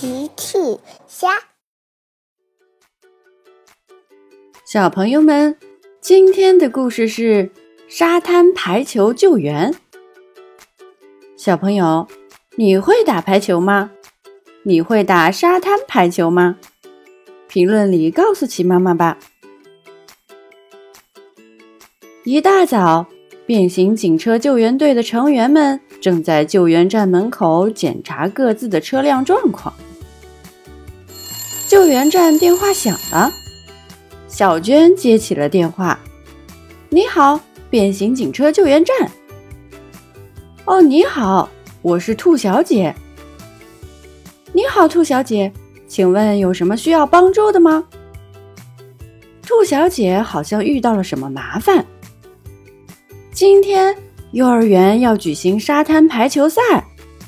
奇趣虾，小朋友们，今天的故事是沙滩排球救援。小朋友，你会打排球吗？你会打沙滩排球吗？评论里告诉奇妈妈吧。一大早，变形警车救援队的成员们。正在救援站门口检查各自的车辆状况。救援站电话响了，小娟接起了电话：“你好，变形警车救援站。”“哦，你好，我是兔小姐。”“你好，兔小姐，请问有什么需要帮助的吗？”兔小姐好像遇到了什么麻烦，今天。幼儿园要举行沙滩排球赛，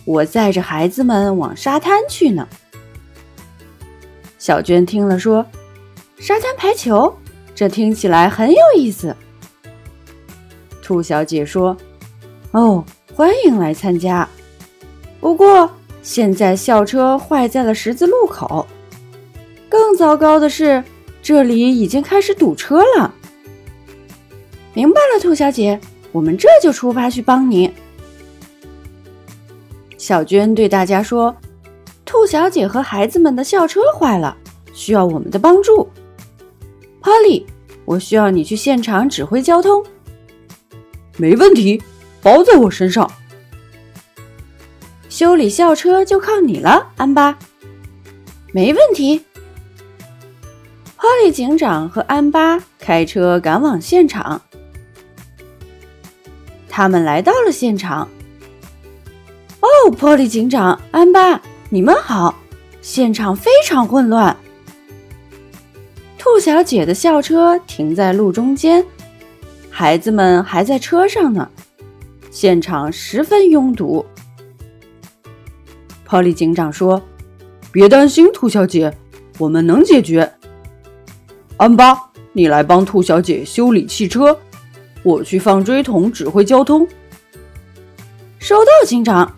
我载着孩子们往沙滩去呢。小娟听了说：“沙滩排球，这听起来很有意思。”兔小姐说：“哦，欢迎来参加。不过现在校车坏在了十字路口，更糟糕的是，这里已经开始堵车了。”明白了，兔小姐。我们这就出发去帮你。小娟对大家说：“兔小姐和孩子们的校车坏了，需要我们的帮助。”Polly，我需要你去现场指挥交通。没问题，包在我身上。修理校车就靠你了，安巴。没问题。Polly 警长和安巴开车赶往现场。他们来到了现场。哦，波利警长、安巴，你们好！现场非常混乱。兔小姐的校车停在路中间，孩子们还在车上呢。现场十分拥堵。波利警长说：“别担心，兔小姐，我们能解决。”安巴，你来帮兔小姐修理汽车。我去放锥桶，指挥交通。收到，警长。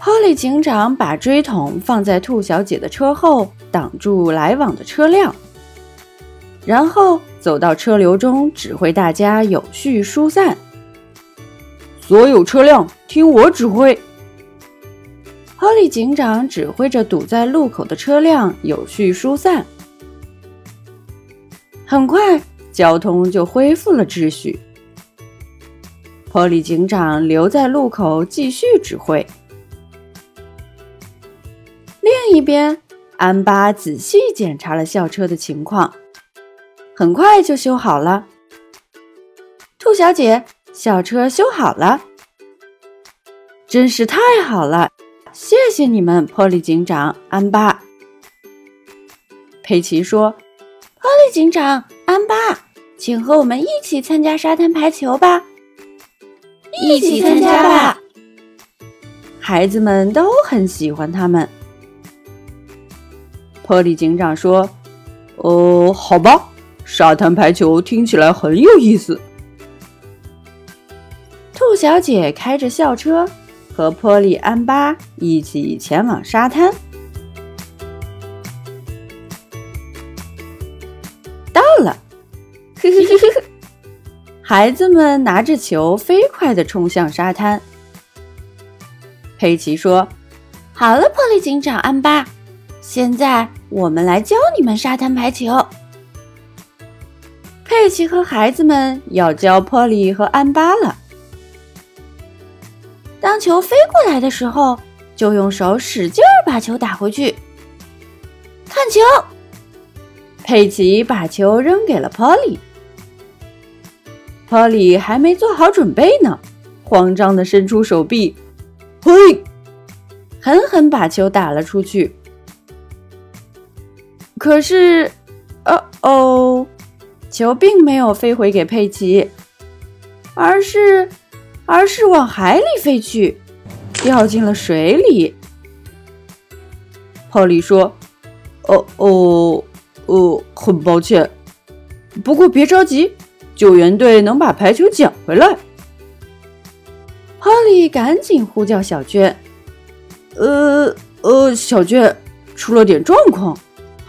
Polly 警长把锥桶放在兔小姐的车后，挡住来往的车辆，然后走到车流中，指挥大家有序疏散。所有车辆听我指挥。Polly 警长指挥着堵在路口的车辆有序疏散。很快。交通就恢复了秩序。波利警长留在路口继续指挥。另一边，安巴仔细检查了校车的情况，很快就修好了。兔小姐，校车修好了，真是太好了！谢谢你们，波利警长、安巴。佩奇说：“波利警长。”安巴，请和我们一起参加沙滩排球吧！一起参加吧！孩子们都很喜欢他们。波利警长说：“哦，好吧，沙滩排球听起来很有意思。”兔小姐开着校车，和波利、安巴一起前往沙滩。到了，呵呵呵呵孩子们拿着球飞快地冲向沙滩。佩奇说：“好了，波利警长，安巴，现在我们来教你们沙滩排球。”佩奇和孩子们要教波利和安巴了。当球飞过来的时候，就用手使劲儿把球打回去。看球。佩奇把球扔给了 Polly，Polly 还没做好准备呢，慌张的伸出手臂，嘿，狠狠把球打了出去。可是，哦哦，球并没有飞回给佩奇，而是，而是往海里飞去，掉进了水里。Polly 说：“哦哦。”呃，很抱歉，不过别着急，救援队能把排球捡回来。Polly 赶紧呼叫小娟。呃，呃，小娟，出了点状况，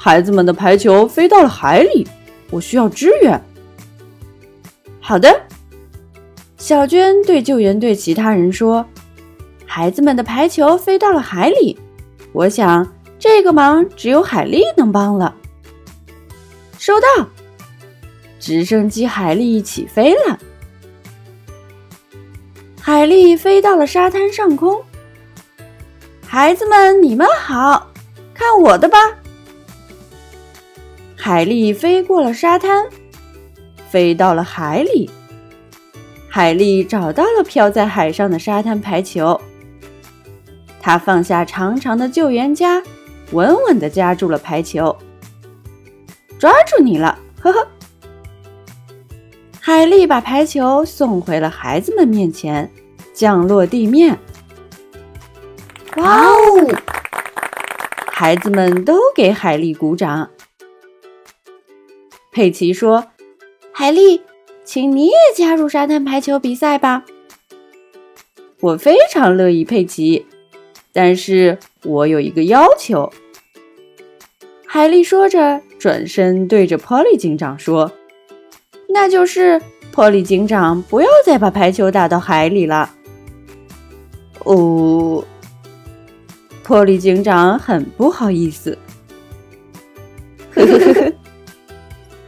孩子们的排球飞到了海里，我需要支援。好的，小娟对救援队其他人说：“孩子们的排球飞到了海里，我想这个忙只有海丽能帮了。”收到，直升机海丽起飞了。海丽飞到了沙滩上空。孩子们，你们好，看我的吧！海丽飞过了沙滩，飞到了海里。海丽找到了飘在海上的沙滩排球，她放下长长的救援夹，稳稳地夹住了排球。抓住你了，呵呵！海丽把排球送回了孩子们面前，降落地面。哇哦！孩子们都给海丽鼓掌。佩奇说：“海丽，请你也加入沙滩排球比赛吧。”我非常乐意，佩奇，但是我有一个要求。海丽说着，转身对着 poly 警长说：“那就是 poly 警长不要再把排球打到海里了。”哦，Polly 警长很不好意思。